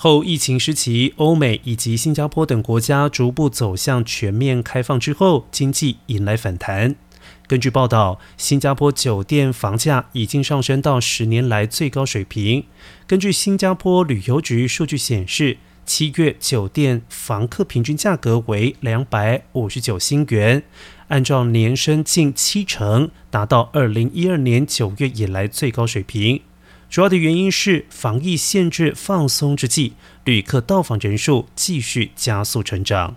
后疫情时期，欧美以及新加坡等国家逐步走向全面开放之后，经济迎来反弹。根据报道，新加坡酒店房价已经上升到十年来最高水平。根据新加坡旅游局数据显示，七月酒店房客平均价格为两百五十九新元，按照年升近七成，达到二零一二年九月以来最高水平。主要的原因是防疫限制放松之际，旅客到访人数继续加速成长。